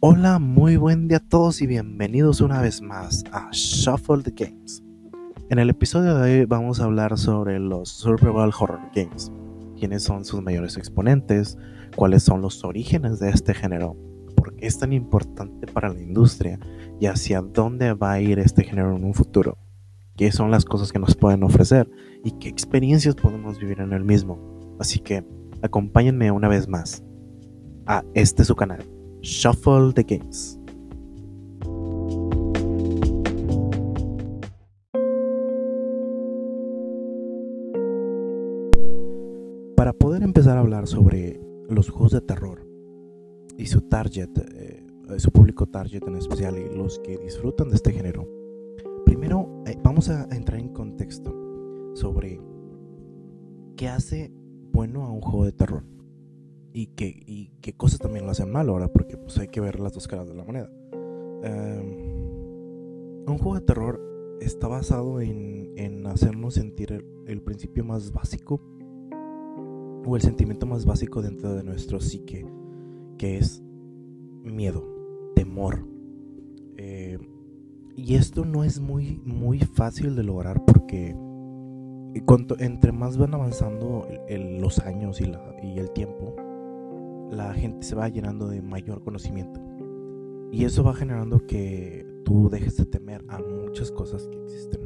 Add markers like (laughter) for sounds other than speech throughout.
Hola, muy buen día a todos y bienvenidos una vez más a Shuffle the Games. En el episodio de hoy vamos a hablar sobre los Survival Horror Games, quiénes son sus mayores exponentes, cuáles son los orígenes de este género, por qué es tan importante para la industria y hacia dónde va a ir este género en un futuro, qué son las cosas que nos pueden ofrecer y qué experiencias podemos vivir en el mismo. Así que acompáñenme una vez más a este su canal. Shuffle the Games. Para poder empezar a hablar sobre los juegos de terror y su target, eh, su público target en especial y los que disfrutan de este género, primero eh, vamos a entrar en contexto sobre qué hace bueno a un juego de terror y qué, qué cosas también lo hacen mal ahora, porque pues hay que ver las dos caras de la moneda. Em, un juego de terror está basado en, en hacernos sentir el, principio más básico o el sentimiento más básico dentro de nuestro psique, que es miedo, temor. Em, y esto no es muy, muy fácil de lograr porque entre más van avanzando los años y, la, y el tiempo, la gente se va llenando de mayor conocimiento. Y eso va generando que tú dejes de temer a muchas cosas que existen.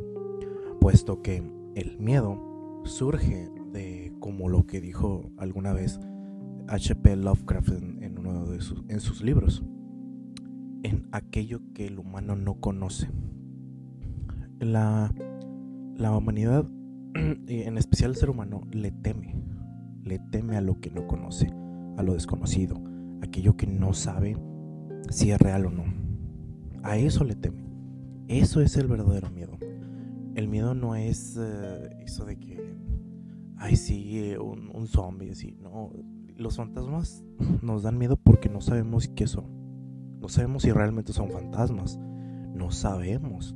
Puesto que el miedo surge de, como lo que dijo alguna vez H.P. Lovecraft en, uno de sus, sus libros, en aquello que el humano no conoce. La, la humanidad, (clears throat) en especial el ser humano, le teme, le teme a lo que no conoce lo desconocido, aquello que no sabe si es real o no. A eso le teme. Eso es el verdadero miedo. El miedo no es eh, eso de que, ay, sí, un, un zombie. No, los fantasmas nos dan miedo porque no sabemos qué son. No sabemos si realmente son fantasmas. No sabemos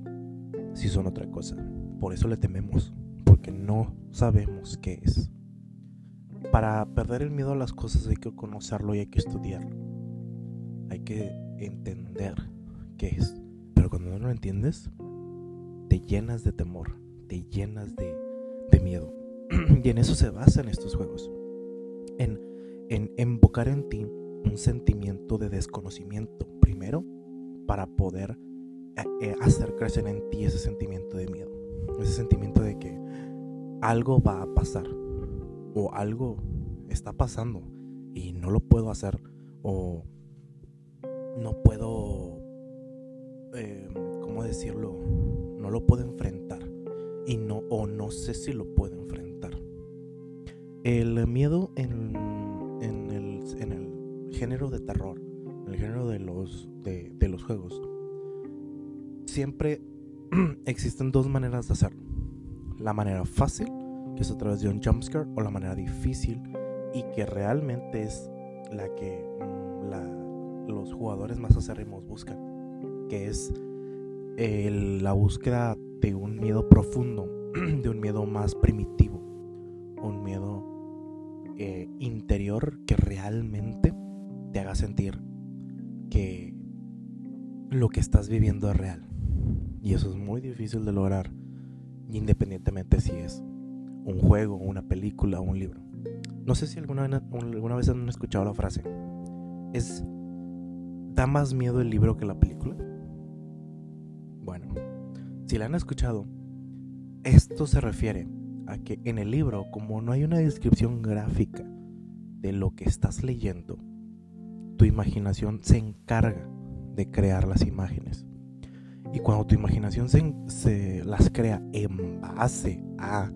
si son otra cosa. Por eso le tememos, porque no sabemos qué es. Para perder el miedo a las cosas hay que conocerlo y hay que estudiarlo. Hay que entender qué es. Pero cuando no lo entiendes, te llenas de temor, te llenas de, miedo. (clears throat) y en eso se basan estos juegos. En, en invocar en ti un sentimiento de desconocimiento, primero, para poder eh, eh, hacer crecer en ti ese sentimiento de miedo. Ese sentimiento de que algo va a pasar o algo está pasando y no lo puedo hacer o no puedo, eh, ¿cómo decirlo? No lo puedo enfrentar y no o no sé si lo puedo enfrentar. El miedo en, el, género de terror, en el género de los, de los juegos, siempre (clears throat) existen dos maneras de hacerlo. La manera fácil que es a través de un jumpscare, o la manera difícil y que realmente es la que mm, los jugadores más acérrimos buscan, que es la búsqueda de un miedo profundo, (clears throat) de un miedo más primitivo, un miedo eh, interior que realmente te haga sentir que lo que estás viviendo es real. Y eso es muy difícil de lograr, independientemente si es un juego, una película un libro. No sé si alguna vez, alguna vez han escuchado la frase. Es da más miedo el libro que la película. Bueno, si la han escuchado, esto se refiere a que en el libro, como no hay una descripción gráfica de lo que estás leyendo, tu imaginación se encarga de crear las imágenes. Y cuando tu imaginación se las crea en base a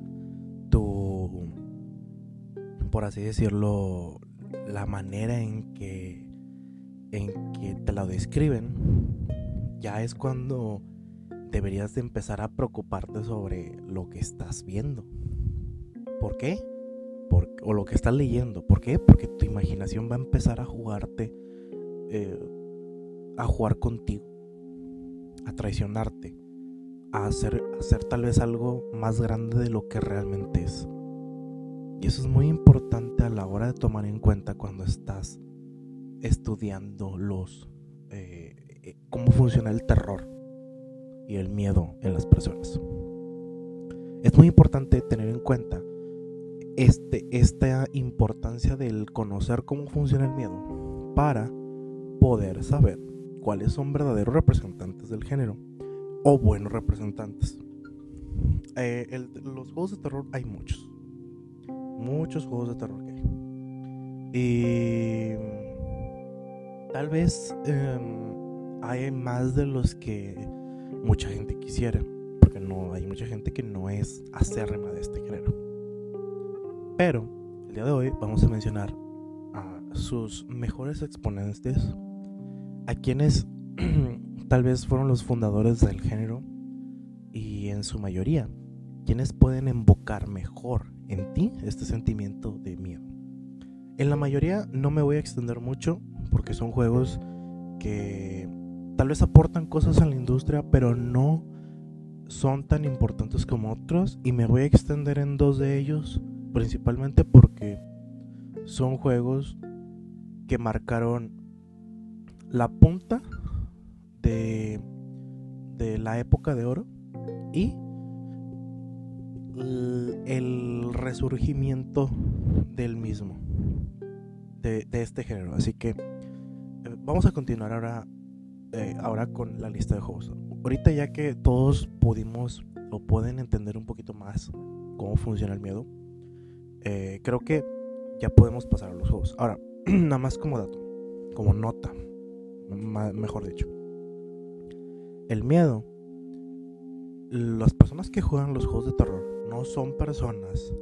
por así decirlo, la manera en que, en que te la describen, ya es cuando deberías de empezar a preocuparte sobre lo que estás viendo. ¿Por qué? o lo que estás leyendo. ¿Por qué? Porque tu imaginación va a empezar a jugarte, eh, a jugar contigo, a traicionarte, a hacer, tal vez algo más grande de lo que realmente es. Y eso es muy importante a la hora de tomar en cuenta cuando estás estudiando los eh, cómo funciona el terror y el miedo en las personas. Es muy importante tener en cuenta este, esta importancia del conocer cómo funciona el miedo para poder saber cuáles son verdaderos representantes del género o buenos representantes. Eh, los juegos de terror hay muchos. Muchos juegos de terror que hay. Y tal vez em, hay más de los que mucha gente quisiera. Porque no hay mucha gente que no es acérrima de este género. Pero el día de hoy vamos a mencionar a sus mejores exponentes. A quienes (clears throat) tal vez fueron los fundadores del género. Y en su mayoría, quienes pueden invocar mejor en ti este sentimiento de miedo. En la mayoría no me voy a extender mucho porque son juegos que tal vez aportan cosas a la industria, pero no son tan importantes como otros y me voy a extender en dos de ellos, principalmente porque son juegos que marcaron la punta de, la época de oro y el resurgimiento del mismo de, este género. Así que eh, vamos a continuar ahora, eh, ahora con la lista de juegos. Ahorita ya que todos pudimos o pueden entender un poquito más cómo funciona el miedo, eh, creo que ya podemos pasar a los juegos. Ahora, (clears throat) nada más como dato, como nota, mejor dicho. El miedo, las personas que juegan los juegos de terror no son personas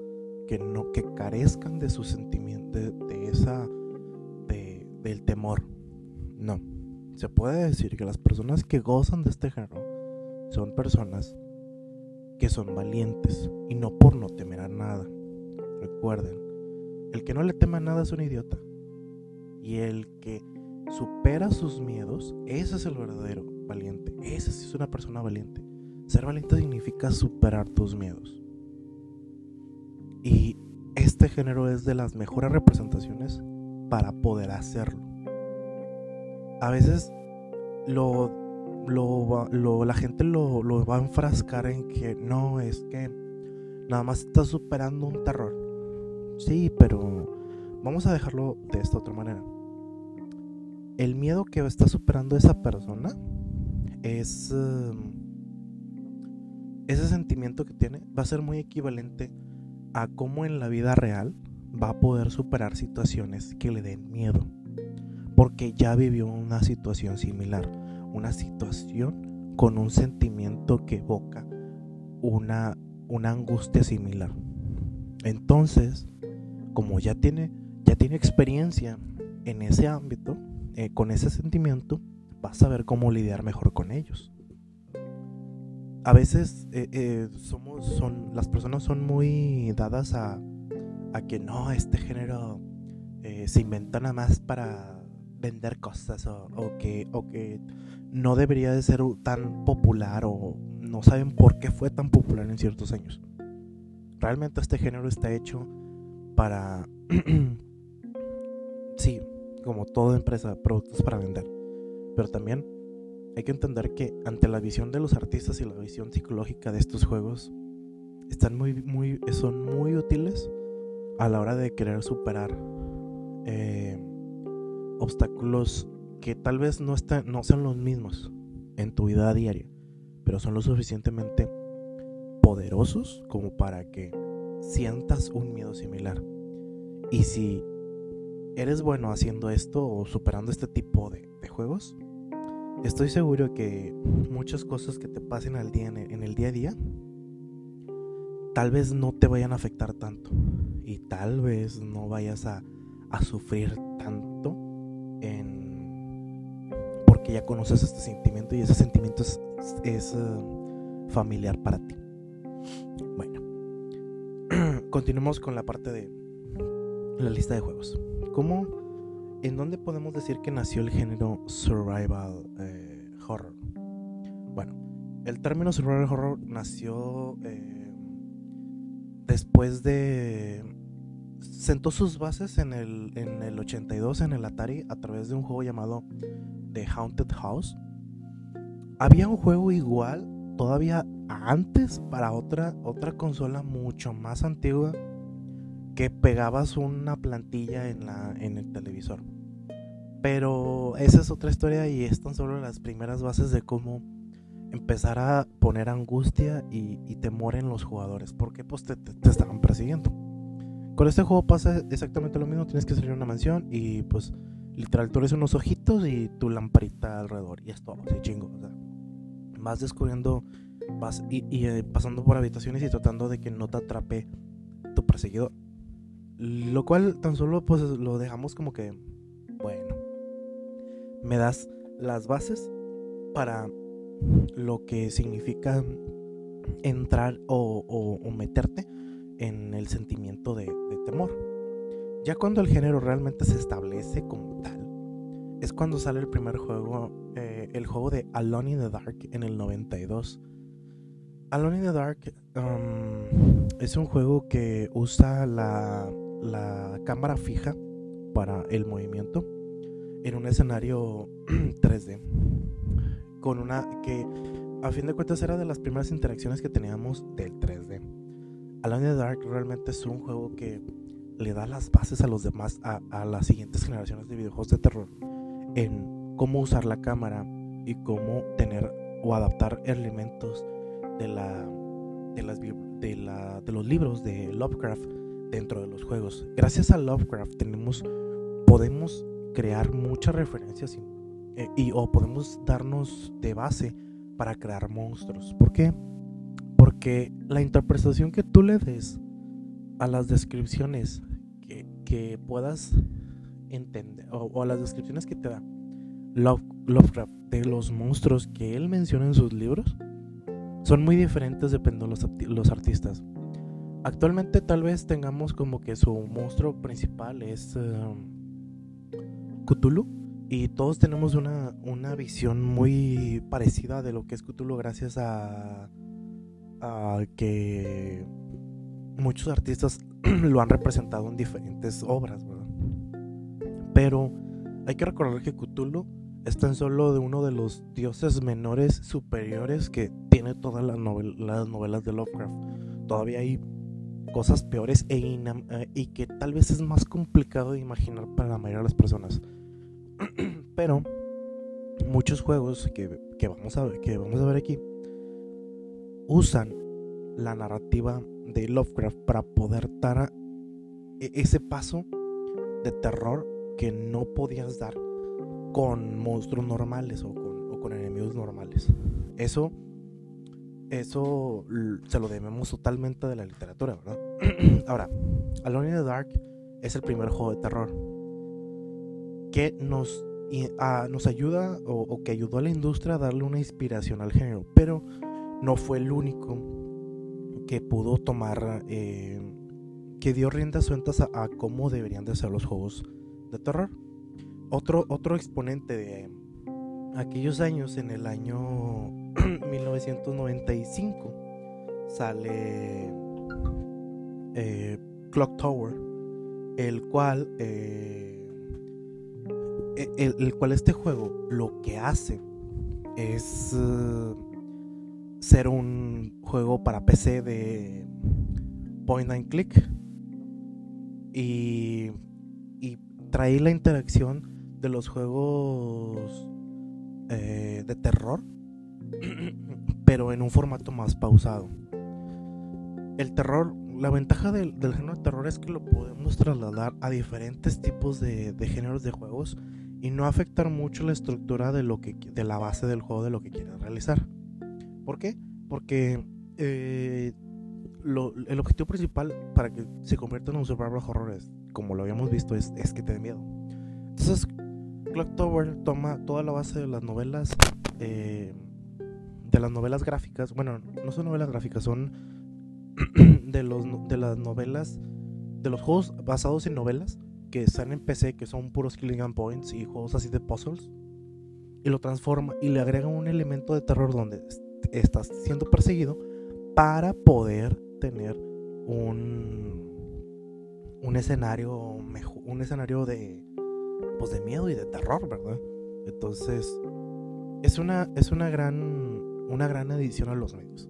que no que carezcan de su sentimiento de, esa de, del temor. No. Se puede decir que las personas que gozan de este género son personas que son valientes y no por no temer a nada. Recuerden el que no le tema a nada es un idiota. Y el que supera sus miedos ese es el verdadero valiente ese sí es una persona valiente ser valiente significa superar tus miedos y este género es de las mejores representaciones para poder hacerlo. A veces lo, la gente lo, va a enfrascar en que no, es que nada más está superando un terror. Sí, pero vamos a dejarlo de esta otra manera. El miedo que está superando esa persona es... Um, ese sentimiento que tiene va a ser muy equivalente a cómo en la vida real va a poder superar situaciones que le den miedo. Porque ya vivió una situación similar. Una situación con un sentimiento que evoca una, una angustia similar. Entonces, como ya tiene, ya tiene experiencia en ese ámbito, eh, con ese sentimiento, va a saber cómo lidiar mejor con ellos a veces eh, eh, somos, son, las personas son muy dadas a, que no, este género eh, se inventa nada más para vender cosas o, que, o que no debería de ser tan popular o no saben por qué fue tan popular en ciertos años. Realmente este género está hecho para, (clears throat) sí, como toda empresa, productos para vender, pero también hay que entender que ante la visión de los artistas y la visión psicológica de estos juegos, están muy, muy, son muy útiles a la hora de querer superar eh, obstáculos que tal vez no, están, no sean los mismos en tu vida diaria, pero son lo suficientemente poderosos como para que sientas un miedo similar. Y si eres bueno haciendo esto o superando este tipo de juegos, Estoy seguro que muchas cosas que te pasen al día en el, día a día tal vez no te vayan a afectar tanto y tal vez no vayas a, sufrir tanto en porque ya conoces este sentimiento y ese sentimiento es, es eh, familiar para ti. Bueno, (clears throat) continuemos con la parte de la lista de juegos. ¿Cómo ¿En dónde podemos decir que nació el género survival eh, horror? Bueno, el término survival horror nació eh, después de sentó sus bases en el, en el 82 en el Atari a través de un juego llamado The Haunted House. Había un juego igual todavía antes para otra, otra consola mucho más antigua que pegabas una plantilla en, la, en el televisor. Pero esa es otra historia y están solo las primeras bases de cómo empezar a poner angustia y, temor en los jugadores. Porque pues te, te, estaban persiguiendo. Con este juego pasa exactamente lo mismo. Tienes que salir a una mansión y pues literal tú eres unos ojitos y tu lamparita alrededor. Y es todo, así chingo. vas descubriendo vas y, eh, pasando por habitaciones y tratando de que no te atrape tu perseguidor. Lo cual tan solo pues lo dejamos como que, bueno, me das las bases para lo que significa entrar o, meterte en el sentimiento de, temor. Ya cuando el género realmente se establece como tal, es cuando sale el primer juego, eh, el juego de Alone in the Dark en el 92. Alone in the Dark um, es un juego que usa la, la cámara fija para el movimiento en un escenario (clears throat) 3D. Con una que a fin de cuentas era de las primeras interacciones que teníamos del 3D. Alone in the Dark realmente es un juego que le da las bases a los demás, a, las siguientes generaciones de videojuegos de terror, en cómo usar la cámara y cómo tener o adaptar elementos de la de las de, la, de los libros de Lovecraft dentro de los juegos. Gracias a Lovecraft tenemos podemos crear muchas referencias eh, y, o podemos darnos de base para crear monstruos. ¿Por qué? Porque la interpretación que tú le des a las descripciones que, puedas entender o, a las descripciones que te da Lovecraft de los monstruos que él menciona en sus libros son muy diferentes dependiendo de los, los artistas. Actualmente tal vez tengamos como que su monstruo principal es... Um, Cthulhu y todos tenemos una, visión muy parecida de lo que es Cthulhu gracias a, que muchos artistas (clears throat) lo han representado en diferentes obras, Pero hay que recordar que Cthulhu es tan solo de uno de los dioses menores superiores que tiene todas las, las novelas de Lovecraft. Todavía hay cosas peores e eh, y que tal vez es más complicado de imaginar para la mayoría de las personas. (clears throat) Pero muchos juegos que, vamos a ver, que vamos a ver aquí usan la narrativa de Lovecraft para poder dar e, ese paso de terror que no podías dar con monstruos normales o con, o con enemigos normales. Eso, eso se lo debemos totalmente de la literatura, ¿verdad? (clears throat) Ahora, Alone in the Dark es el primer juego de terror que nos, nos ayuda o, que ayudó a la industria a darle una inspiración al género, pero no fue el único que pudo tomar, eh, que dio riendas sueltas a, cómo deberían de ser los juegos de terror. Otro, otro exponente de aquellos años, en el año (clears throat) 1995, sale eh, Clock Tower, el cual eh, e, el, cual este juego lo que hace es eh, ser un juego para PC de point and click y, y trae la interacción de los juegos eh, de terror (clears throat) pero en un formato más pausado el terror la ventaja del, género de terror es que lo podemos trasladar a diferentes tipos de, géneros de juegos y no afectar mucho la estructura de, lo que, de la base del juego de lo que quieres realizar. ¿Por qué? Porque eh, el objetivo principal para que se convierta en un survival horror, es, como lo habíamos visto, es, es que te dé miedo. Entonces, Clock Tower toma toda la base de las novelas, eh, de las novelas gráficas. Bueno, no son novelas gráficas, son (clears throat) de, los, de las novelas, de los juegos basados en novelas que están en PC, que son puros killing and points y juegos así de puzzles, y lo transforma y le agrega un elemento de terror donde estás siendo perseguido para poder tener un un escenario un escenario de pues de miedo y de terror, ¿verdad? Entonces es una es una gran una gran adición a los medios.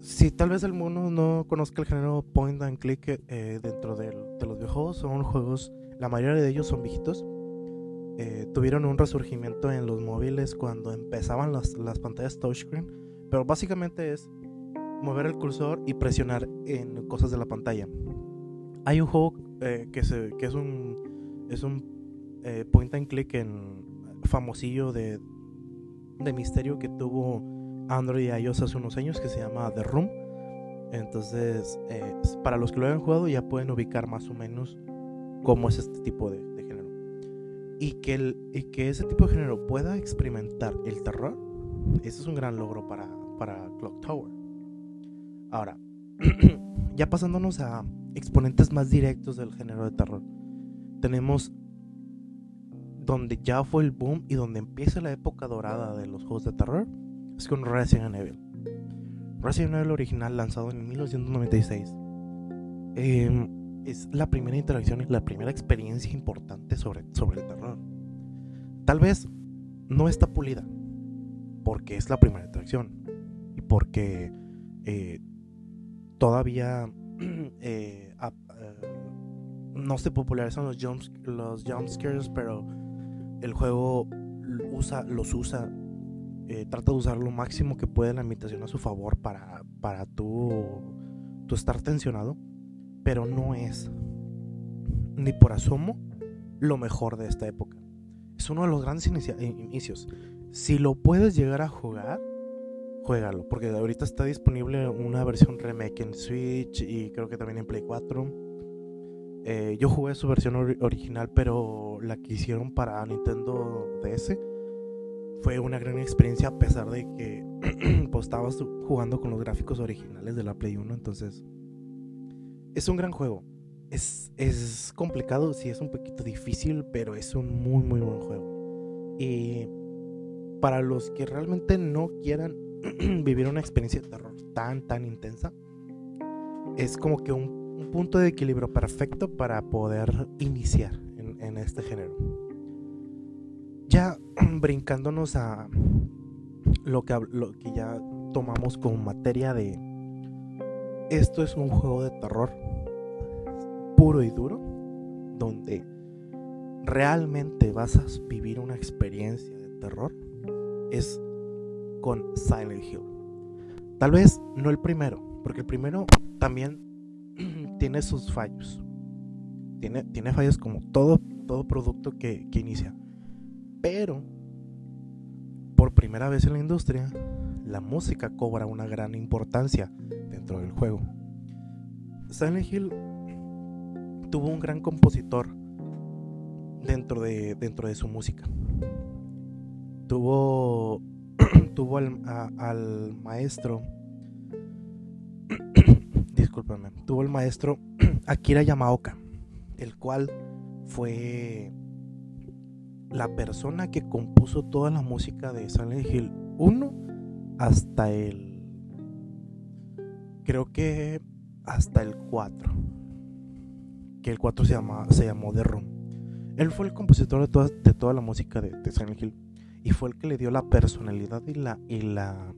Si tal vez el mundo no conozca el género point and click eh, dentro de los videojuegos, son juegos, la mayoría de ellos son viejitos. Eh, tuvieron un resurgimiento en los móviles cuando empezaban las, las pantallas touchscreen, pero básicamente es mover el cursor y presionar en cosas de la pantalla. Hay un juego eh, que, se, que, es un, es un point and click en famosillo de, de misterio que tuvo Android y iOS hace unos años que se llama The Room. Entonces, eh, para los que lo hayan jugado ya pueden ubicar más o menos cómo es este tipo de, género. Y que, el, y que ese tipo de género pueda experimentar el terror, ese es un gran logro para, para Clock Tower. Ahora, (clears throat) ya pasándonos a exponentes más directos del género de terror, tenemos donde ya fue el boom y donde empieza la época dorada de los juegos de terror es con Resident Evil. Resident Evil original lanzado en 1996 em, es la primera interacción y la primera experiencia importante sobre, sobre el terror. Tal vez no está pulida porque es la primera interacción y porque eh, todavía (clears throat) eh, eh, no se popularizan los, jumps, los jumpscares, pero el juego usa, los usa eh, trata de usar lo máximo que puede la invitación a su favor para, para tú, estar tensionado, pero no es ni por asomo lo mejor de esta época. Es uno de los grandes inicios. Si lo puedes llegar a jugar, juégalo, porque ahorita está disponible una versión remake en Switch y creo que también en Play 4. Eh, yo jugué su versión original, pero la que hicieron para Nintendo DS fue una gran experiencia a pesar de que (clears throat) pues, estabas jugando con los gráficos originales de la Play 1. Entonces, es un gran juego. Es, es complicado, sí, es un poquito difícil, pero es un muy, muy buen juego. Y para los que realmente no quieran (clears throat) vivir una experiencia de terror tan, tan intensa, es como que un, punto de equilibrio perfecto para poder iniciar en este género. Ya (clears throat) brincándonos a lo que, lo que ya tomamos como materia de esto es un juego de terror puro y duro, donde realmente vas a vivir una experiencia de terror, es con Silent Hill. Tal vez no el primero, porque el primero también tiene sus fallos. Tiene, tiene fallos como todo, todo producto que, que inicia. Pero, por primera vez en la industria, la música cobra una gran importancia dentro del juego. Silent Hill tuvo un gran compositor dentro de, dentro de su música. Tuvo, (clears throat) tuvo al, al maestro, tuvo el maestro (clears throat) Akira Yamaoka, el cual fue la persona que compuso toda la música de Silent Hill 1 hasta el creo que hasta el 4 que el 4 se, se llamó The Room. Él fue el compositor de toda, de toda la música de, Silent Hill y fue el que le dio la personalidad y la, y la,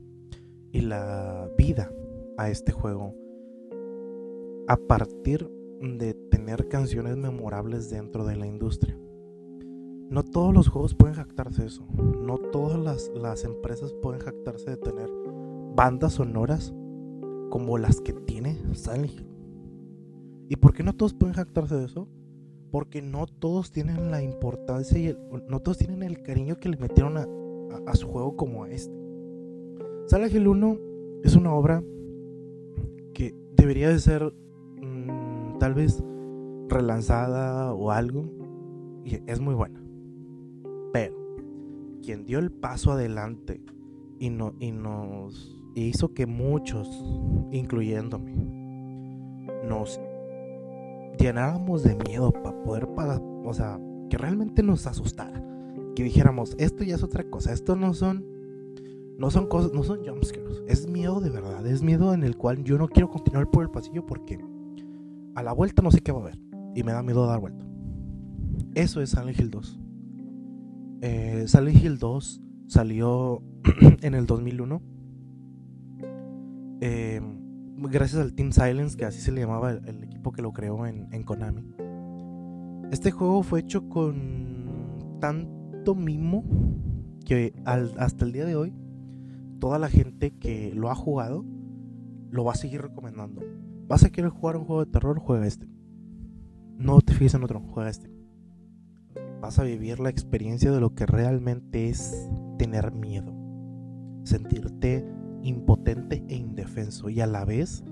y la vida a este juego a partir de tener canciones memorables dentro de la industria no todos los juegos pueden jactarse de eso. No todas las, empresas pueden jactarse de tener bandas sonoras como las que tiene Silent Hill. ¿Y por qué no todos pueden jactarse de eso? Porque no todos tienen la importancia y no todos tienen el cariño que le metieron a, su juego como a este. Silent Hill 1 es una obra que debería de ser tal vez relanzada o algo. Y es muy buena. Pero quien dio el paso adelante y, no, y nos hizo que muchos, incluyéndome, nos llenáramos de miedo para poder, para, o sea, que realmente nos asustara. Que dijéramos, esto ya es otra cosa, esto no son, no son cosas, no son jumpscares, es miedo de verdad, es miedo en el cual yo no quiero continuar por el pasillo porque a la vuelta no sé qué va a haber. Y me da miedo dar vuelta. Eso es Silent Hill 2. Eh, Silent Hill 2 salió (clears throat) en el 2001. Eh, gracias al Team Silence, que así se le llamaba el, equipo que lo creó en, Konami. Este juego fue hecho con tanto mimo que hasta el día de hoy toda la gente que lo ha jugado lo va a seguir recomendando. ¿Vas a querer jugar un juego de terror? Juega este. No te fijes en otro, juega este. Vas a vivir la experiencia de lo que realmente es tener miedo. Sentirte impotente e indefenso. Y a la vez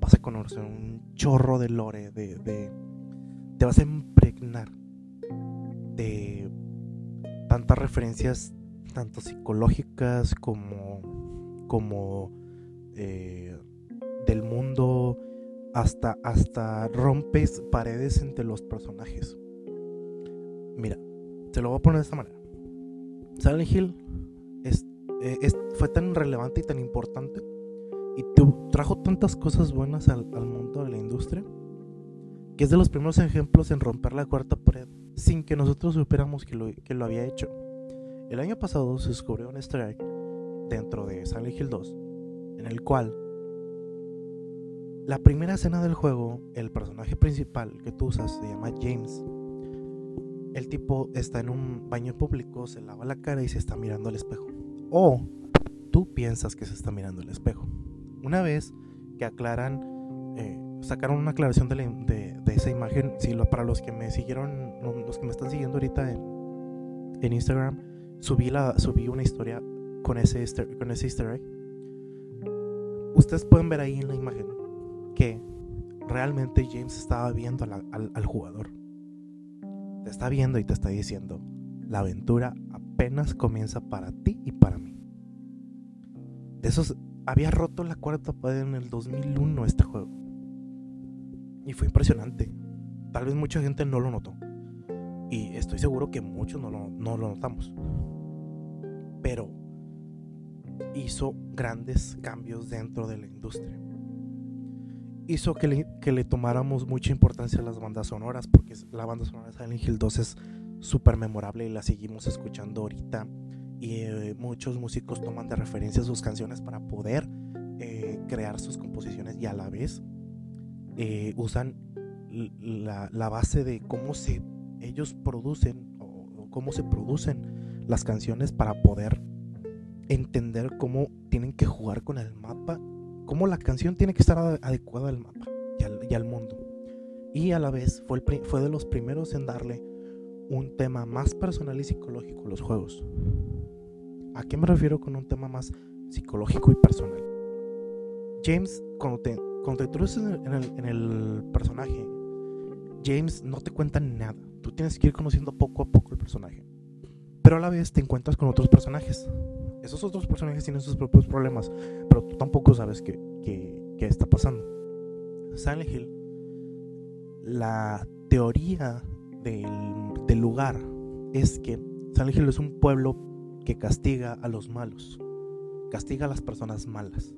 vas a conocer un chorro de lore. De, te vas a impregnar de tantas referencias, tanto psicológicas como, como eh, del mundo. Hasta, hasta rompes paredes entre los personajes. Mira, te lo voy a poner de esta manera. Silent Hill eh, fue tan relevante y tan importante y trajo tantas cosas buenas al, mundo de la industria que es de los primeros ejemplos en romper la cuarta pared sin que nosotros supiéramos que lo, que lo había hecho. El año pasado se descubrió un easter egg dentro de Silent Hill 2 en el cual la primera escena del juego, el personaje principal que tú usas se llama James. El tipo está en un baño público, se lava la cara y se está mirando al espejo o tú piensas que se está mirando el espejo. Una vez que aclaran, eh, sacaron una aclaración de, esa imagen, si lo, para los que me siguieron, los que me están siguiendo ahorita en, Instagram, subí, una historia con ese, con ese easter egg. Ustedes pueden ver ahí en la imagen que realmente James estaba viendo al, jugador. Te está viendo y te está diciendo, la aventura apenas comienza para ti y para mí. De esos, había roto la cuarta pared en el 2001 este juego. Y fue impresionante. Tal vez mucha gente no lo notó. Y estoy seguro que muchos no lo, no lo notamos. Pero hizo grandes cambios dentro de la industria. Hizo que le, que le tomáramos mucha importancia a las bandas sonoras, porque la banda sonora de Silent Hill 2 es súper memorable y la seguimos escuchando ahorita. Y eh, muchos músicos toman de referencia sus canciones para poder eh, crear sus composiciones y a la vez eh, usan la, la, base de cómo se ellos producen o, cómo se producen las canciones para poder entender cómo tienen que jugar con el mapa, cómo la canción tiene que estar adecuada al mapa y al, y al mundo. Y a la vez fue, el, fue de los primeros en darle un tema más personal y psicológico los juegos. ¿A qué me refiero con un tema más psicológico y personal? James, cuando te, cuando introduces en el, personaje, James no te cuenta nada. Tú tienes que ir conociendo poco a poco el personaje. Pero a la vez te encuentras con otros personajes. Esos otros personajes tienen sus propios problemas, pero tú tampoco sabes qué, qué está pasando. Silent Hill, la teoría del, lugar es que San Ángel es un pueblo que castiga a los malos, castiga a las personas malas.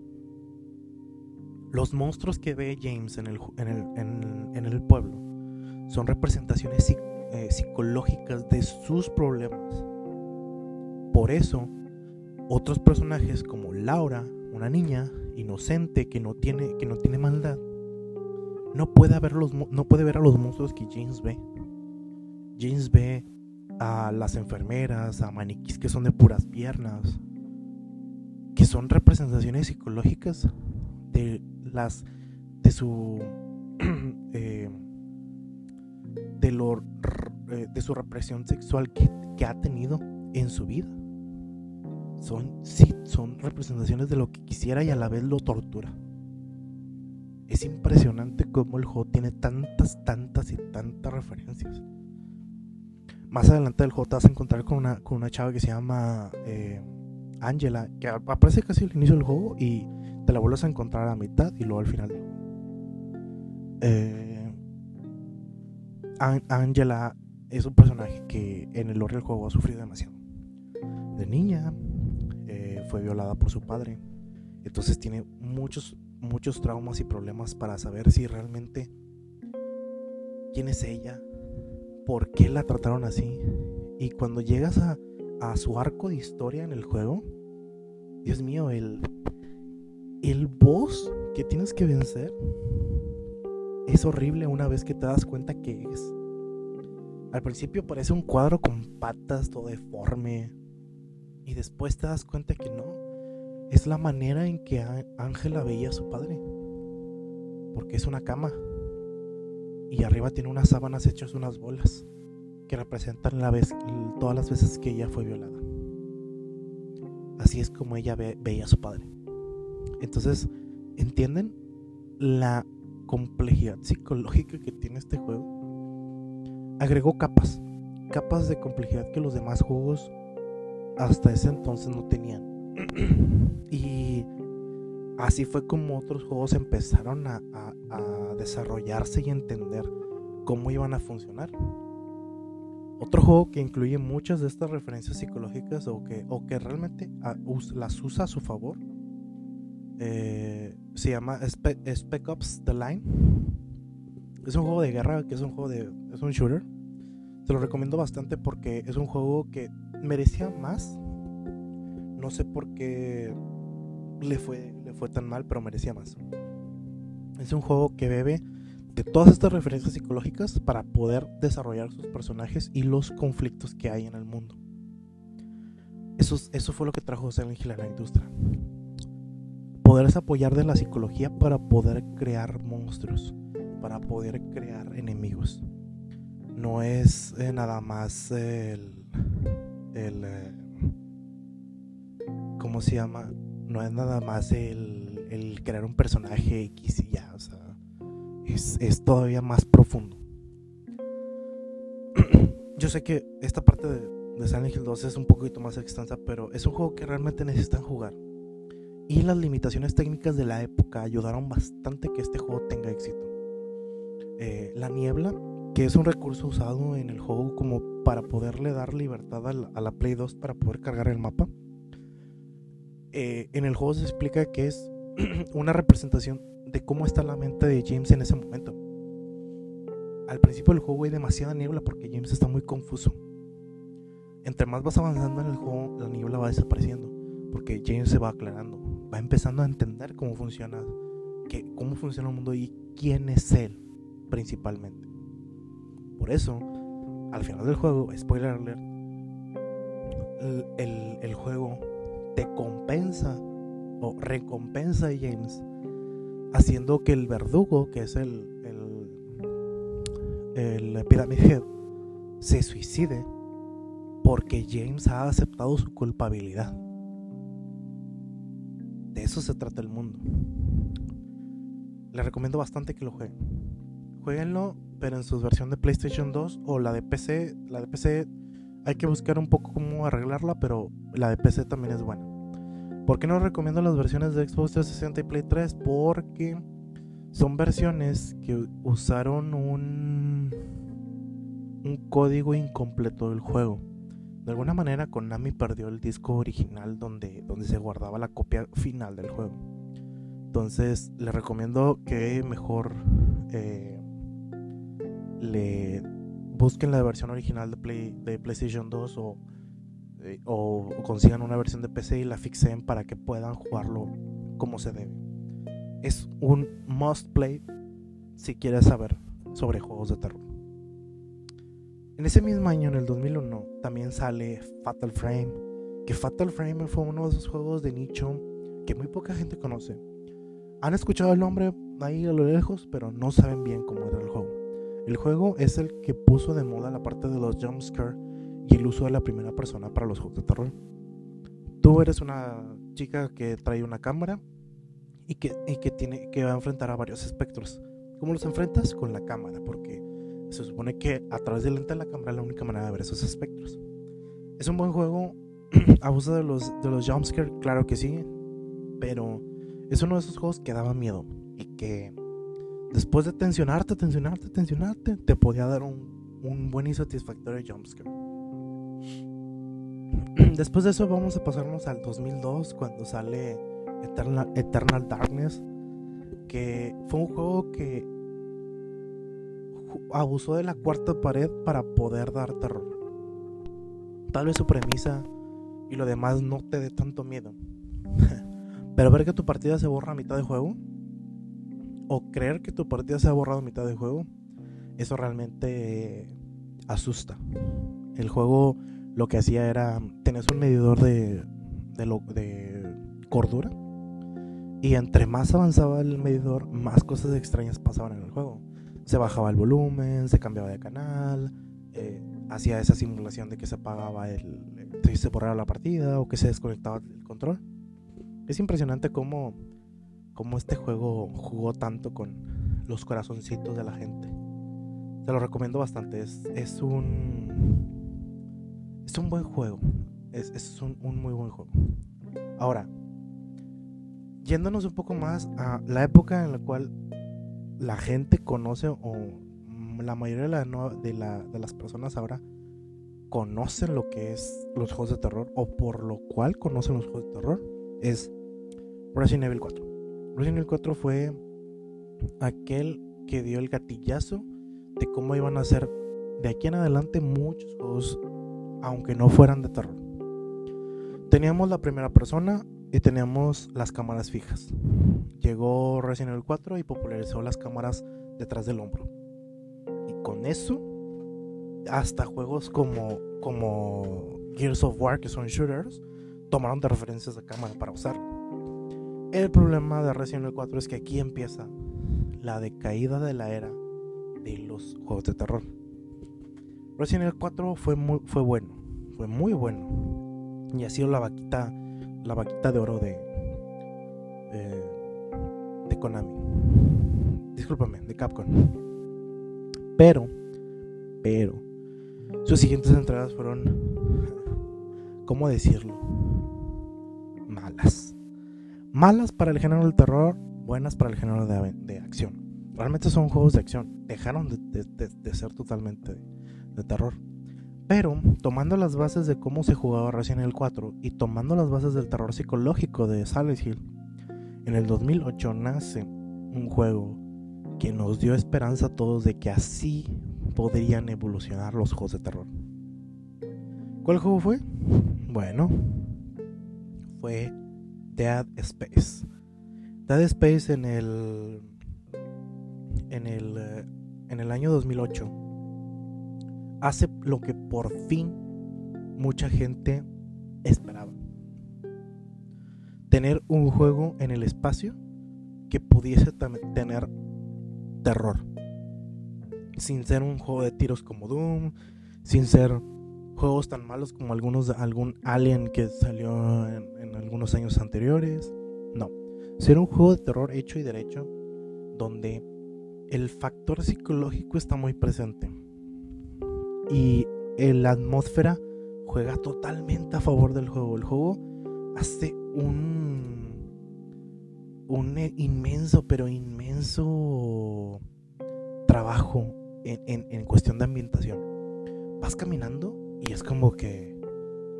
Los monstruos que ve James en el, en el, pueblo son representaciones eh, psicológicas de sus problemas. Por eso, otros personajes como Laura, una niña inocente que no tiene, que no tiene maldad, no puede, ver los, no puede ver a los monstruos que James ve. James ve a las enfermeras, a maniquís que son de puras piernas, que son representaciones psicológicas de las de su (clears throat) eh, de lo eh, de su represión sexual que, que, ha tenido en su vida. Son sí, son representaciones de lo que quisiera y a la vez lo tortura. Es impresionante cómo el juego tiene tantas, tantas y tantas referencias más adelante del juego te vas a encontrar con una, con una chava que se llama eh, Angela, que aparece casi al inicio del juego y te la vuelves a encontrar a mitad y luego al final del juego. Eh, es un personaje que en el lore del juego ha sufrido demasiado. De niña eh, violada por su padre, entonces tiene muchos, muchos traumas y problemas para saber si realmente quién es ella, por qué la trataron así. Y cuando llegas a, a su arco de historia en el juego, Dios mío, el, el boss que tienes que vencer es horrible una vez que te das cuenta que es. Al principio parece un cuadro con patas, todo deforme. Y después te das cuenta que no. Es la manera en que Ángela veía a su padre. Porque es una cama. Y arriba tiene unas sábanas hechas unas bolas. Que representan la vez, todas las veces que ella fue violada. Así es como ella veía a su padre. Entonces, ¿entienden la complejidad psicológica que tiene este juego? Agregó capas, capas de complejidad que los demás juegos hasta ese entonces no tenían. (clears throat) y así fue como otros juegos empezaron a, desarrollarse y entender cómo iban a funcionar. Otro juego que incluye muchas de estas referencias psicológicas o que, o que realmente las usa a su favor eh, se llama Spec, Ops The Line. Es un juego de guerra, que es un juego de. es un shooter. Se lo recomiendo bastante porque es un juego que merecía más. No sé por qué le fue, le fue tan mal, pero merecía más. Es un juego que bebe de todas estas referencias psicológicas para poder desarrollar sus personajes y los conflictos que hay en el mundo. Eso, eso fue lo que trajo Silent Hill a la industria poderse apoyar de la psicología para poder crear monstruos, para poder crear enemigos. No es eh, nada más el, eh, ¿cómo se llama? No es nada más el, el crear un personaje X y ya, o sea, es, es todavía más profundo. (clears throat) Yo sé que esta parte de, de Silent Hill 2 es un poquito más extensa, pero es un juego que realmente necesitan jugar y las limitaciones técnicas de la época ayudaron bastante que este juego tenga éxito. Eh, la niebla, que es un recurso usado en el juego como para poderle dar libertad a la, Play 2 para poder cargar el mapa. Eh, en el juego se explica que es (clears throat) una representación de cómo está la mente de James en ese momento. Al principio del juego hay demasiada niebla porque James está muy confuso. Entre más vas avanzando en el juego, la niebla va desapareciendo porque James se va aclarando va empezando a entender cómo funciona, cómo funciona el mundo y quién es él principalmente. Por eso, al final del juego, spoiler alert, el, el, juego te compensa o recompensa a James haciendo que el verdugo, que es el, el, el Pyramid Head, se suicide porque James ha aceptado su culpabilidad. De eso se trata el mundo. Les recomiendo bastante que lo jueguen. Jueguenlo, pero en su versión de PlayStation 2 o la de PC. La de PC hay que buscar un poco cómo arreglarla, pero la de PC también es buena. ¿Por qué no recomiendo las versiones de Xbox 360 y Play 3? Porque son versiones que usaron un, un código incompleto del juego. De alguna manera Konami perdió el disco original donde, donde se guardaba la copia final del juego. Entonces les recomiendo que mejor eh, le busquen la versión original de, Play, de PlayStation 2 eh, o, o, consigan una versión de PC y la fixen para que puedan jugarlo como se debe. Es un must play si quieres saber sobre juegos de terror. En ese mismo año, en el 2001, también sale Fatal Frame, que Fatal Frame fue uno de esos juegos de nicho que muy poca gente conoce. Han escuchado el nombre ahí a lo lejos, pero no saben bien cómo era el juego. El juego es el que puso de moda la parte de los jumpscare y el uso de la primera persona para los juegos de terror. Tú eres una chica que trae una cámara y que, y que, tiene, que va a enfrentar a varios espectros. ¿Cómo los enfrentas? Con la cámara, porque se supone que a través del lente de la cámara es la única manera de ver esos espectros. Es un buen juego. (clears throat) Abusa de los, de los jumpscares, claro que sí. Pero es uno de esos juegos que daba miedo. Y que después de tensionarte, tensionarte, tensionarte, te podía dar un, un buen y satisfactorio jumpscare. (clears throat) Después de eso vamos a pasarnos al 2002 cuando sale Eternal, Eternal Darkness. Que fue un juego que abusó de la cuarta pared para poder dar terror. Tal vez su premisa y lo demás no te dé tanto miedo. (laughs) Pero ver que tu partida se borra a mitad de juego, o creer que tu partida se ha borrado a mitad de juego, eso realmente asusta. El juego lo que hacía era, tenés un medidor de, de, lo, de cordura, y entre más avanzaba el medidor, más cosas extrañas pasaban en el juego. Se bajaba el volumen, se cambiaba de canal, eh, hacía esa simulación de que se apagaba el, se borraba la partida o que se desconectaba el control. Es impresionante cómo, cómo este juego jugó tanto con los corazoncitos de la gente. Te lo recomiendo bastante. Es, es un. Es un buen juego. Es, es un, un, muy buen juego. Ahora, yéndonos un poco más a la época en la cual la gente conoce o la mayoría de, la, de, la, de las personas ahora conocen lo que es los juegos de terror o por lo cual conocen los juegos de terror es Resident Evil 4. Resident Evil 4 fue aquel que dio el gatillazo de cómo iban a ser de aquí en adelante muchos juegos aunque no fueran de terror. Teníamos la primera persona y teníamos las cámaras fijas. Llegó Resident Evil 4 y popularizó las cámaras detrás del hombro. Y con eso, hasta juegos como, como Gears of War, que son shooters, tomaron de referencias de cámara para usar. El problema de Resident Evil 4 es que aquí empieza la decaída de la era de los juegos de terror. Resident Evil 4 fue muy, fue bueno, fue muy bueno. Y ha sido la vaquita la vaquita de oro de, de Konami. Discúlpame, de Capcom. Pero, pero, sus siguientes entradas fueron, ¿cómo decirlo? Malas. Malas para el género del terror, buenas para el género de, acción. Realmente son juegos de acción. Dejaron de, ser totalmente de terror. Pero tomando las bases de cómo se jugaba Resident Evil 4 y tomando las bases del terror psicológico de Silent Hill, en el 2008 nace un juego que nos dio esperanza a todos de que así podrían evolucionar los juegos de terror. ¿Cuál juego fue? Bueno, fue Dead Space. Dead Space en el en el eh, en el año 2008 hace lo que por fin mucha gente esperaba. Tener un juego en el espacio que pudiese tener terror. Sin ser un juego de tiros como Doom, sin ser juegos tan malos como algunos algún Alien que salió en, en algunos años anteriores. No, ser un juego de terror hecho y derecho donde el factor psicológico está muy presente y la atmósfera juega totalmente a favor del juego. El juego hace un, un inmenso, pero inmenso trabajo en, cuestión de ambientación. Vas caminando y es como que,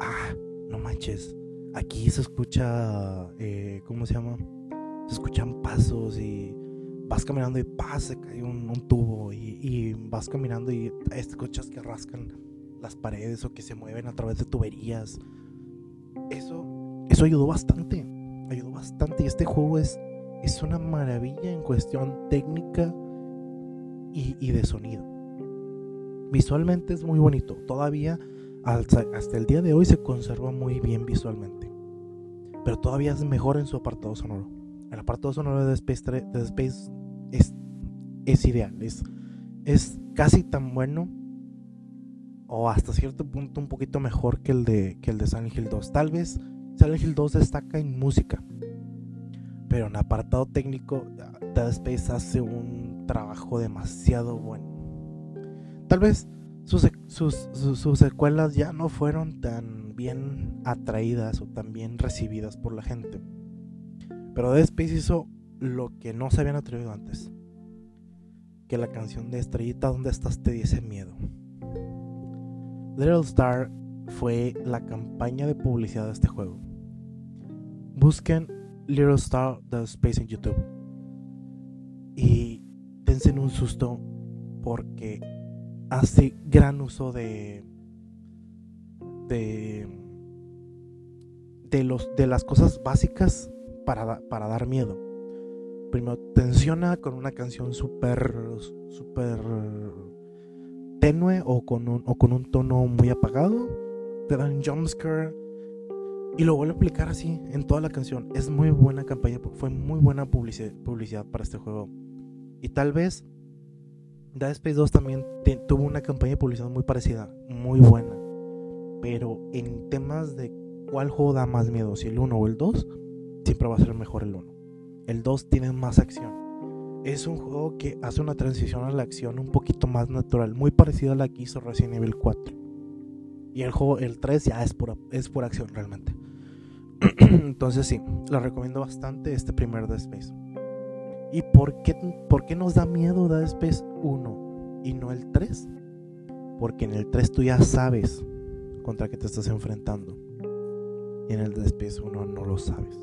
ah, no manches, aquí se escucha, eh, ¿cómo se llama? Se escuchan pasos y vas caminando y pasa, se cae un, tubo y, vas caminando y escuchas que rascan las paredes o que se mueven a través de tuberías. Eso, eso ayudó bastante, ayudó bastante y este juego es, es una maravilla en cuestión técnica y, y de sonido. Visualmente es muy bonito, todavía hasta, el día de hoy se conserva muy bien visualmente, pero todavía es mejor en su apartado sonoro. El apartado sonoro de Space, Space es, es ideal, es, es casi tan bueno o hasta cierto punto un poquito mejor que el de, que el de Silent Hill 2. Tal vez Silent Hill 2 destaca en música, pero en apartado técnico Dead Space hace un trabajo demasiado bueno. Tal vez sus, sus, secuelas ya no fueron tan bien atraídas o tan bien recibidas por la gente. Pero Dead Space hizo lo que no se habían atrevido antes. Que la canción de Estrellita, ¿dónde estás? te dice miedo. Little Star fue la campaña de publicidad de este juego. Busquen Little Star The Space en YouTube y dense un susto porque hace gran uso de de de los de las cosas básicas para, para dar miedo. Primero tensiona con una canción súper súper tenue o con un o con un tono muy apagado. Te dan jumpscare y lo vuelve a aplicar así en toda la canción. Es muy buena campaña, fue muy buena publicidad para este juego. Y tal vez Dead Space 2 también tuvo una campaña de publicidad muy parecida, muy buena. Pero en temas de cuál juego da más miedo, si el 1 o el 2, siempre va a ser mejor el 1. El 2 tiene más acción. Es un juego que hace una transición a la acción un poquito más natural, muy parecida a la que hizo Resident Evil 4. Y el juego, el 3 ya es pura, es pura acción realmente. (clears throat) Entonces sí, lo recomiendo bastante este primer Dead Space. ¿Y por qué, por qué nos da miedo Dead Space 1 y no el 3? Porque en el 3 tú ya sabes contra qué te estás enfrentando. Y en el Dead Space 1 no lo sabes.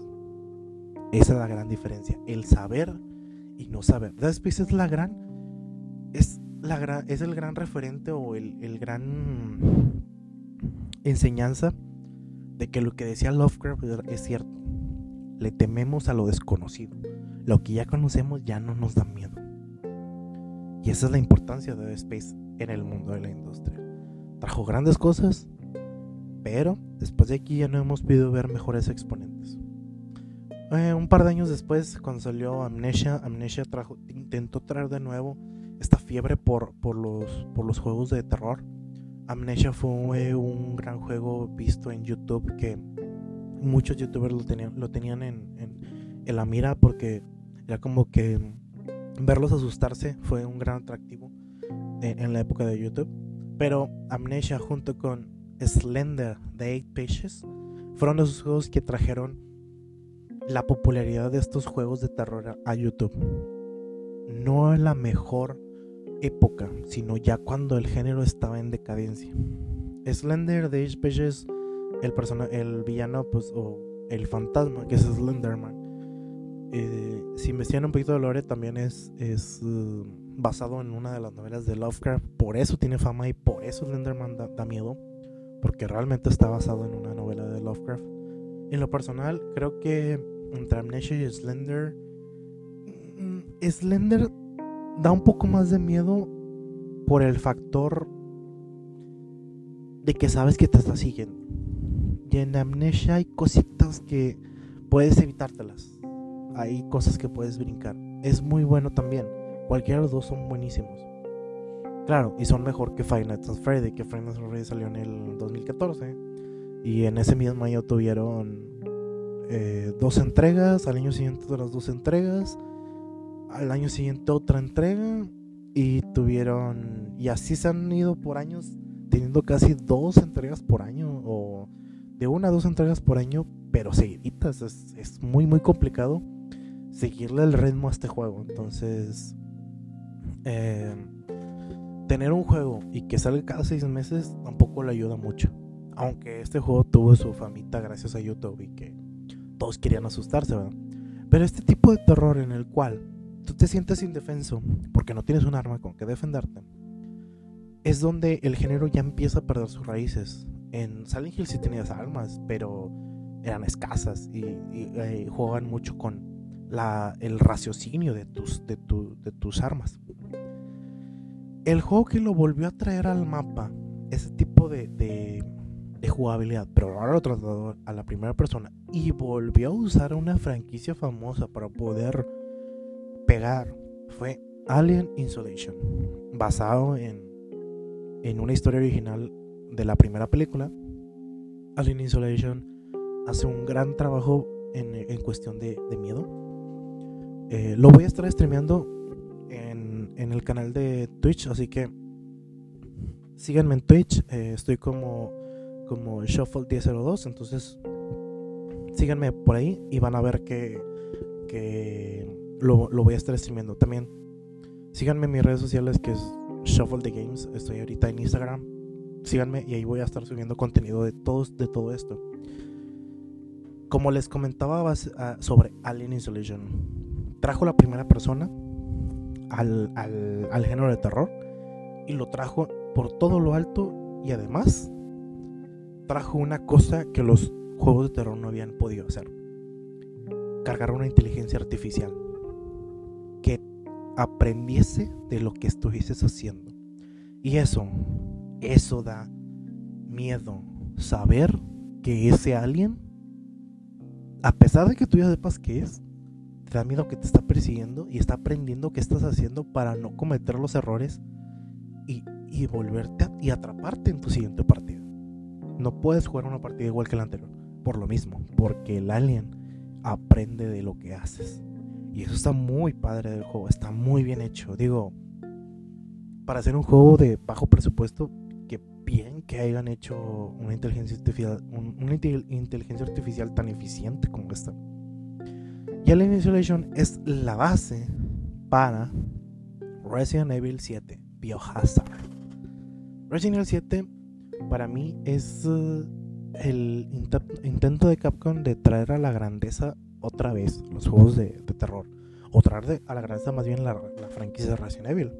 Esa es la gran diferencia. El saber y no saber. Dead Space es la gran. Es, la gran, es el gran referente o el, el gran enseñanza de que lo que decía Lovecraft es cierto. Le tememos a lo desconocido. Lo que ya conocemos ya no nos da miedo. Y esa es la importancia de Space en el mundo de la industria. Trajo grandes cosas, pero después de aquí ya no hemos podido ver mejores exponentes. Eh, un par de años después, cuando salió Amnesia, Amnesia trajo, intentó traer de nuevo esta fiebre por, por, los, por los juegos de terror Amnesia fue un gran juego visto en YouTube que muchos youtubers lo tenían, lo tenían en, la mira porque era como que verlos asustarse fue un gran atractivo en, la época de YouTube. Pero Amnesia junto con Slender de 8 Pages fueron los juegos que trajeron la popularidad de estos juegos de terror a YouTube. No es la mejor época, sino ya cuando el género estaba en decadencia. Slender de Age Pages, el, el villano, pues, o el fantasma, que es Slenderman. Eh, si investigan un poquito de lore, también es, es uh, basado en una de las novelas de Lovecraft. Por eso tiene fama y por eso Slenderman da, miedo. Porque realmente está basado en una novela de Lovecraft. En lo personal, creo que entre Amnesia y Slender. Mm, Slender da un poco más de miedo por el factor de que sabes que te está siguiendo. Y en Amnesia hay cositas que puedes evitártelas. Hay cosas que puedes brincar. Es muy bueno también. Cualquiera de los dos son buenísimos. Claro, y son mejor que Five Nights Freddy, que Five Nights Freddy salió en el 2014. Y en ese mismo año tuvieron eh, dos entregas, al año siguiente otras dos entregas al año siguiente otra entrega y tuvieron y así se han ido por años teniendo casi dos entregas por año o de una a dos entregas por año pero seguiditas es muy muy complicado seguirle el ritmo a este juego entonces eh, tener un juego y que salga cada seis meses tampoco le ayuda mucho aunque este juego tuvo su famita gracias a YouTube y que todos querían asustarse ¿verdad? pero este tipo de terror en el cual tú te sientes indefenso porque no tienes un arma con que defenderte, es donde el género ya empieza a perder sus raíces. En Silent Hill sí tenías armas, pero eran escasas y, eh, juegan mucho con la, el raciocinio de tus, de, de tus armas. El juego que lo volvió a traer al mapa, ese tipo de, de, jugabilidad, pero ahora lo trasladó a la primera persona y volvió a usar una franquicia famosa para poder pegar fue Alien Insolation, basado en, en una historia original de la primera película. Alien Insolation hace un gran trabajo en, en cuestión de miedo. Eh, lo voy a estar streameando en, en, el canal de Twitch, así que síganme en Twitch. Eh, estoy como, como Shuffle 1002, entonces síganme por ahí y van a ver que, que lo, voy a estar streamiendo. También síganme en mis redes sociales que es Shuffle the Games. Estoy ahorita en Instagram. Síganme y ahí voy a estar subiendo contenido de, todos, de todo esto. Como les comentaba ah, sobre Alien Isolation, trajo la primera persona al, al, género de terror y lo trajo por todo lo alto y además trajo una cosa que los juegos de terror no habían podido hacer. Cargar una inteligencia artificial que aprendiese de lo que estuvieses haciendo. Y eso, eso da miedo. Saber que ese alien, a pesar de que tú ya sepas qué es, te da miedo que te está persiguiendo y está aprendiendo qué estás haciendo para no cometer los errores y, y volverte y atraparte en tu siguiente partida. No puedes jugar una partida igual que la anterior, por lo mismo, porque el alien aprende de lo que haces. Y eso está muy padre del juego, está muy bien hecho. Digo, para hacer un juego de bajo presupuesto, que bien que hayan hecho una inteligencia artificial, una inteligencia artificial tan eficiente como esta. Y Alien Isolation es la base para Resident Evil 7 Biohazard. Resident Evil 7 para mí es eh, el intento de Capcom de traer a la grandeza otra vez los juegos de, terror. O traer a la grandeza más bien la, franquicia de Resident Evil.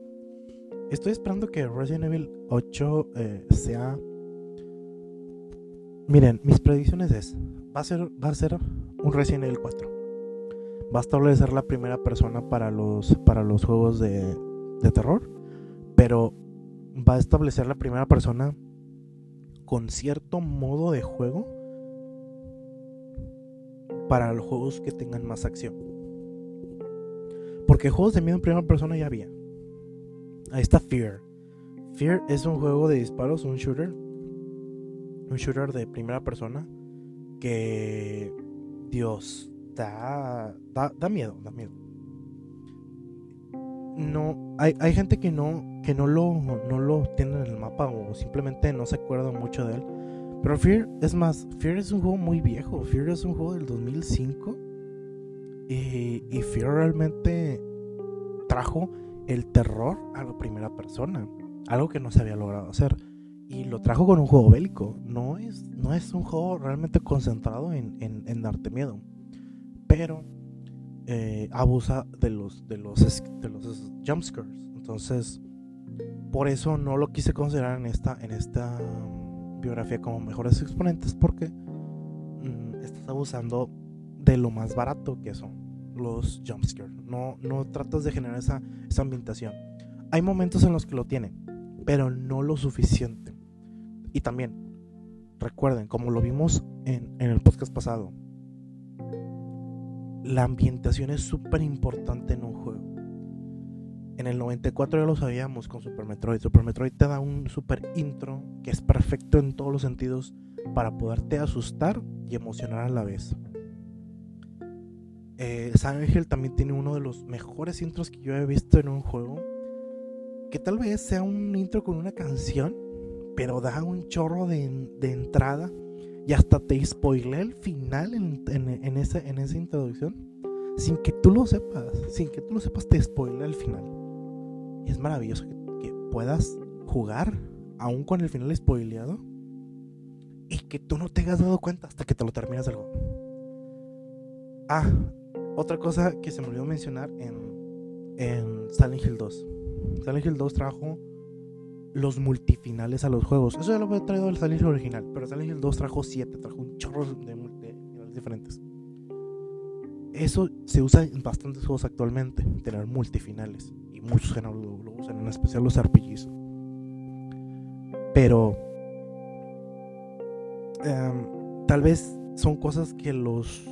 Estoy esperando que Resident Evil 8 eh, sea... Miren, mis predicciones es... Va a ser, va a ser un Resident Evil 4. Va a establecer la primera persona para los, para los juegos de, de terror. Pero va a establecer la primera persona con cierto modo de juego para los juegos que tengan más acción. Porque juegos de miedo en primera persona ya había. Ahí está Fear. Fear es un juego de disparos, un shooter. Un shooter de primera persona. Que. Dios. Da, da, miedo, da miedo. No. Hay, hay gente que no que no lo, no lo tienen en el mapa o simplemente no se acuerdan mucho de él. Pero Fear, es más, Fear es un juego muy viejo. Fear es un juego del 2005. Y, y Fear realmente trajo el terror a la primera persona. Algo que no se había logrado hacer. Y lo trajo con un juego bélico. No es, no es un juego realmente concentrado en, en, darte miedo. Pero eh, abusa de los, de los, de los jumpscares. Entonces por eso no lo quise considerar en esta, en esta biografía como mejores exponentes porque mm, estás abusando de lo más barato que son los jumpscares. No, no tratas de generar esa, esa ambientación. Hay momentos en los que lo tiene, pero no lo suficiente. Y también, recuerden, como lo vimos en, en el podcast pasado, la ambientación es súper importante en un juego. En el 94 ya lo sabíamos con Super Metroid. Super Metroid te da un super intro que es perfecto en todos los sentidos para poderte asustar y emocionar a la vez. Eh, Silent también tiene uno de los mejores intros que yo he visto en un juego. Que tal vez sea un intro con una canción, pero da un chorro de, entrada y hasta te spoilea el final en, en, esa, en esa introducción. Sin que tú lo sepas, sin que tú lo sepas, te spoilea el final. Y es maravilloso que, puedas jugar aún con el final spoileado y que tú no te hayas dado cuenta hasta que te lo terminas el juego. Ah, otra cosa que se me olvidó mencionar en, en Silent Hill 2. Silent Hill 2 trajo los multifinales a los juegos. Eso ya lo había traído el Silent Hill original, pero Silent Hill 2 trajo 7, trajo un chorro de, multifinales diferentes. Eso se usa en bastantes juegos actualmente, tener multifinales muchos géneros lo, usan, en especial los RPGs. Pero em, tal vez son cosas que los,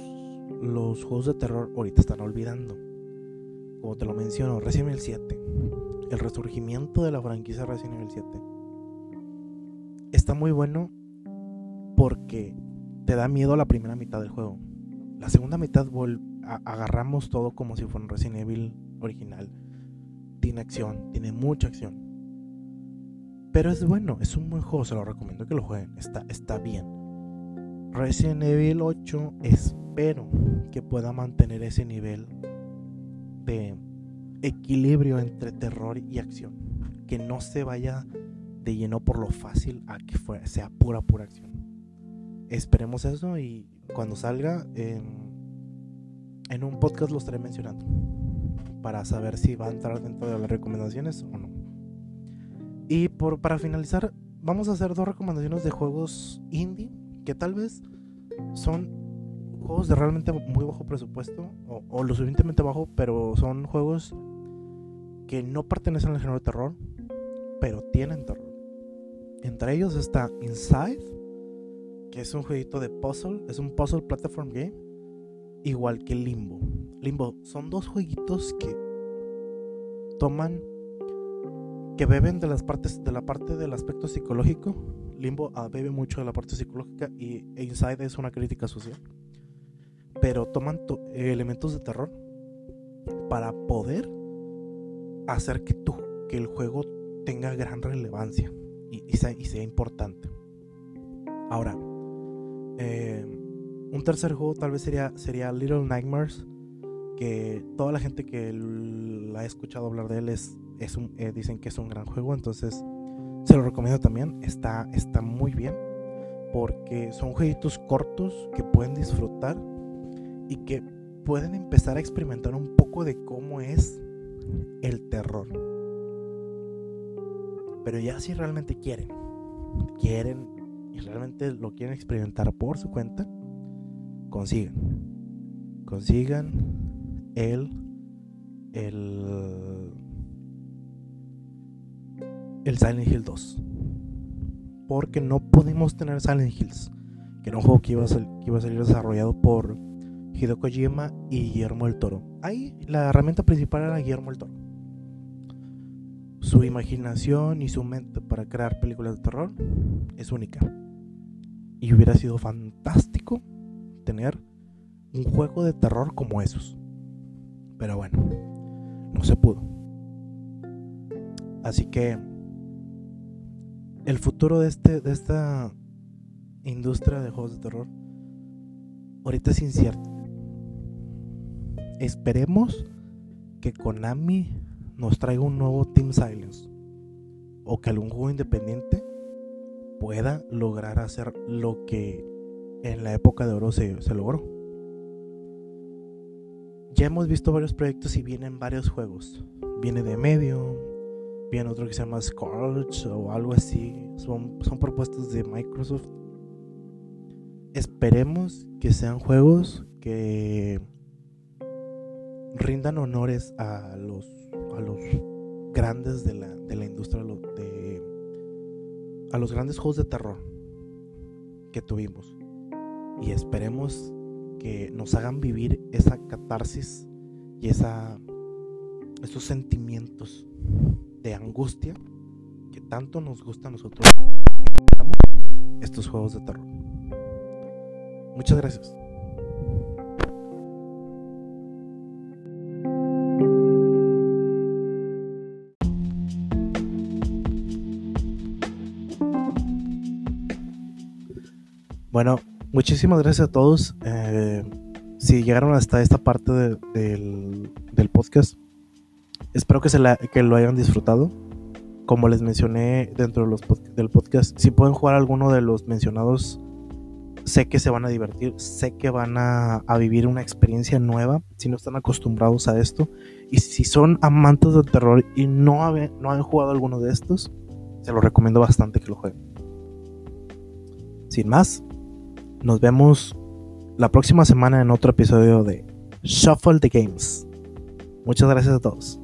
los juegos de terror ahorita están olvidando. Como te lo menciono, Resident Evil 7, el resurgimiento de la franquicia Resident Evil 7, está muy bueno porque te da miedo la primera mitad del juego. La segunda mitad agarramos todo como si fuera un Resident Evil original tiene acción, tiene mucha acción. Pero es bueno, es un buen juego, se lo recomiendo que lo jueguen, está, está bien. Resident Evil 8 espero que pueda mantener ese nivel de equilibrio entre terror y acción. Que no se vaya de lleno por lo fácil a que sea pura, pura acción. Esperemos eso y cuando salga en un podcast lo estaré mencionando para saber si va a entrar dentro de las recomendaciones o no. Y por, para finalizar, vamos a hacer dos recomendaciones de juegos indie que tal vez son juegos de realmente muy bajo presupuesto o, lo suficientemente bajo, pero son juegos que no pertenecen al género de terror, pero tienen terror. Entre ellos está Inside, que es un jueguito de puzzle, es un puzzle platform game, igual que Limbo. Limbo son dos jueguitos que toman que beben de las partes de la parte del aspecto psicológico. Limbo ah, bebe mucho de la parte psicológica y Inside es una crítica social. Pero toman elementos de terror para poder hacer que, tu, que el juego tenga gran relevancia y, sea, importante. Ahora, eh, un tercer juego tal vez sería, sería Little Nightmares, que toda la gente que la ha escuchado hablar de él es, es un, eh, dicen que es un gran juego, entonces se lo recomiendo también, está, está muy bien, porque son jueguitos cortos que pueden disfrutar y que pueden empezar a experimentar un poco de cómo es el terror. Pero ya si realmente quieren, quieren y realmente lo quieren experimentar por su cuenta, consigan. Consigan el el el Silent Hill 2. Porque no pudimos tener Silent Hills, que era un juego que iba a, que iba a salir desarrollado por Hideo Kojima y Guillermo del Toro. Ahí la herramienta principal era Guillermo del Toro su imaginación y su mente para crear películas de terror es única. Y hubiera sido fantástico tener un juego de terror como esos. Pero bueno, no se pudo. Así que el futuro de, este, de esta industria de juegos de terror ahorita es incierto. Esperemos que Konami nos traiga un nuevo Team Silence o que algún juego independiente pueda lograr hacer lo que en la época de oro se, logró. Ya hemos visto varios proyectos y vienen varios juegos. Viene de medio, viene otro que se llama Scourge o algo así. Son, son propuestas de Microsoft. Esperemos que sean juegos que rindan honores a los a los grandes de la, de la industria, de, a los grandes juegos de terror que tuvimos. Y esperemos que nos hagan vivir esa catarsis y esa, esos sentimientos de angustia que tanto nos gusta a nosotros estos juegos de terror. Muchas gracias. Bueno, muchísimas gracias a todos. Eh, si llegaron hasta esta parte del, podcast, espero que, se que lo hayan disfrutado. Como les mencioné dentro del podcast, si pueden jugar alguno de los mencionados, sé que se van a divertir, sé que van a, vivir una experiencia nueva si no están acostumbrados a esto. Y si son amantes del terror y no, no han jugado alguno de estos, se los recomiendo bastante que lo jueguen. Sin más, nos vemos la próxima semana en otro episodio de Shuffle the Games. Muchas gracias a todos.